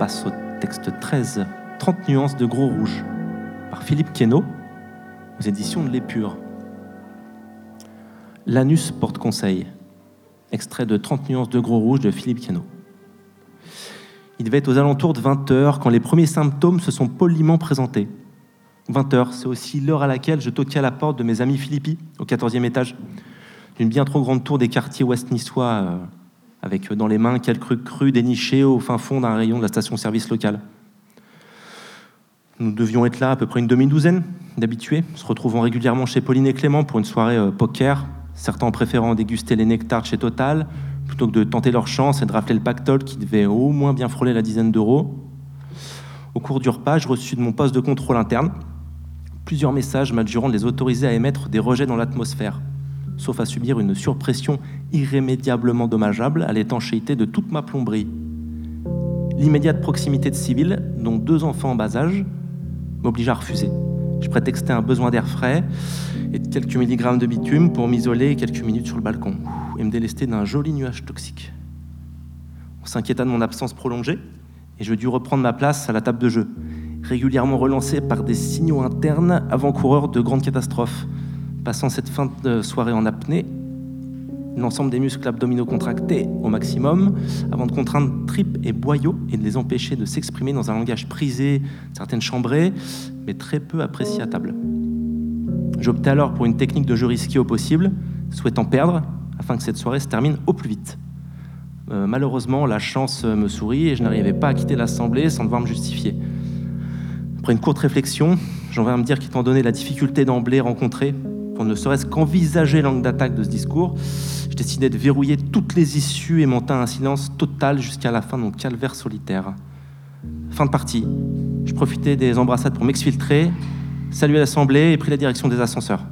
passe au texte 13, 30 nuances de gros rouge, par Philippe Queneau, aux éditions de l'Épure. L'anus porte conseil, extrait de 30 nuances de gros rouge de Philippe Queneau. Il devait être aux alentours de 20 heures quand les premiers symptômes se sont poliment présentés. 20 heures, c'est aussi l'heure à laquelle je toquais à la porte de mes amis Philippi, au 14e étage, d'une bien trop grande tour des quartiers ouest niçois, euh, avec dans les mains quelques crues dénichées au fin fond d'un rayon de la station-service locale. Nous devions être là à peu près une demi-douzaine d'habitués, se retrouvant régulièrement chez Pauline et Clément pour une soirée euh, poker, certains préférant déguster les nectars chez Total, plutôt que de tenter leur chance et de rafler le pactole qui devait au moins bien frôler la dizaine d'euros. Au cours du repas, je reçus de mon poste de contrôle interne plusieurs messages m'adjurant de les autoriser à émettre des rejets dans l'atmosphère, sauf à subir une surpression irrémédiablement dommageable à l'étanchéité de toute ma plomberie. L'immédiate proximité de civils, dont deux enfants en bas âge, m'obligea à refuser. Je prétextais un besoin d'air frais et de quelques milligrammes de bitume pour m'isoler quelques minutes sur le balcon et me délester d'un joli nuage toxique. On s'inquiéta de mon absence prolongée et je dus reprendre ma place à la table de jeu, régulièrement relancé par des signaux internes avant-coureurs de grandes catastrophes. Passant cette fin de soirée en apnée, l'ensemble des muscles abdominaux contractés au maximum, avant de contraindre tripes et boyaux et de les empêcher de s'exprimer dans un langage prisé, certaines chambrées, mais très peu apprécié à table. J'optais alors pour une technique de jeu risqué au possible, souhaitant perdre, afin que cette soirée se termine au plus vite. Euh, malheureusement, la chance me sourit et je n'arrivais pas à quitter l'Assemblée sans devoir me justifier. Après une courte réflexion, j'en viens à me dire qu'étant donné la difficulté d'emblée rencontrée, ne serait-ce qu'envisager l'angle d'attaque de ce discours, je décidais de verrouiller toutes les issues et monter un silence total jusqu'à la fin de mon calvaire solitaire. Fin de partie. Je profitais des embrassades pour m'exfiltrer, saluer l'Assemblée et pris la direction des ascenseurs.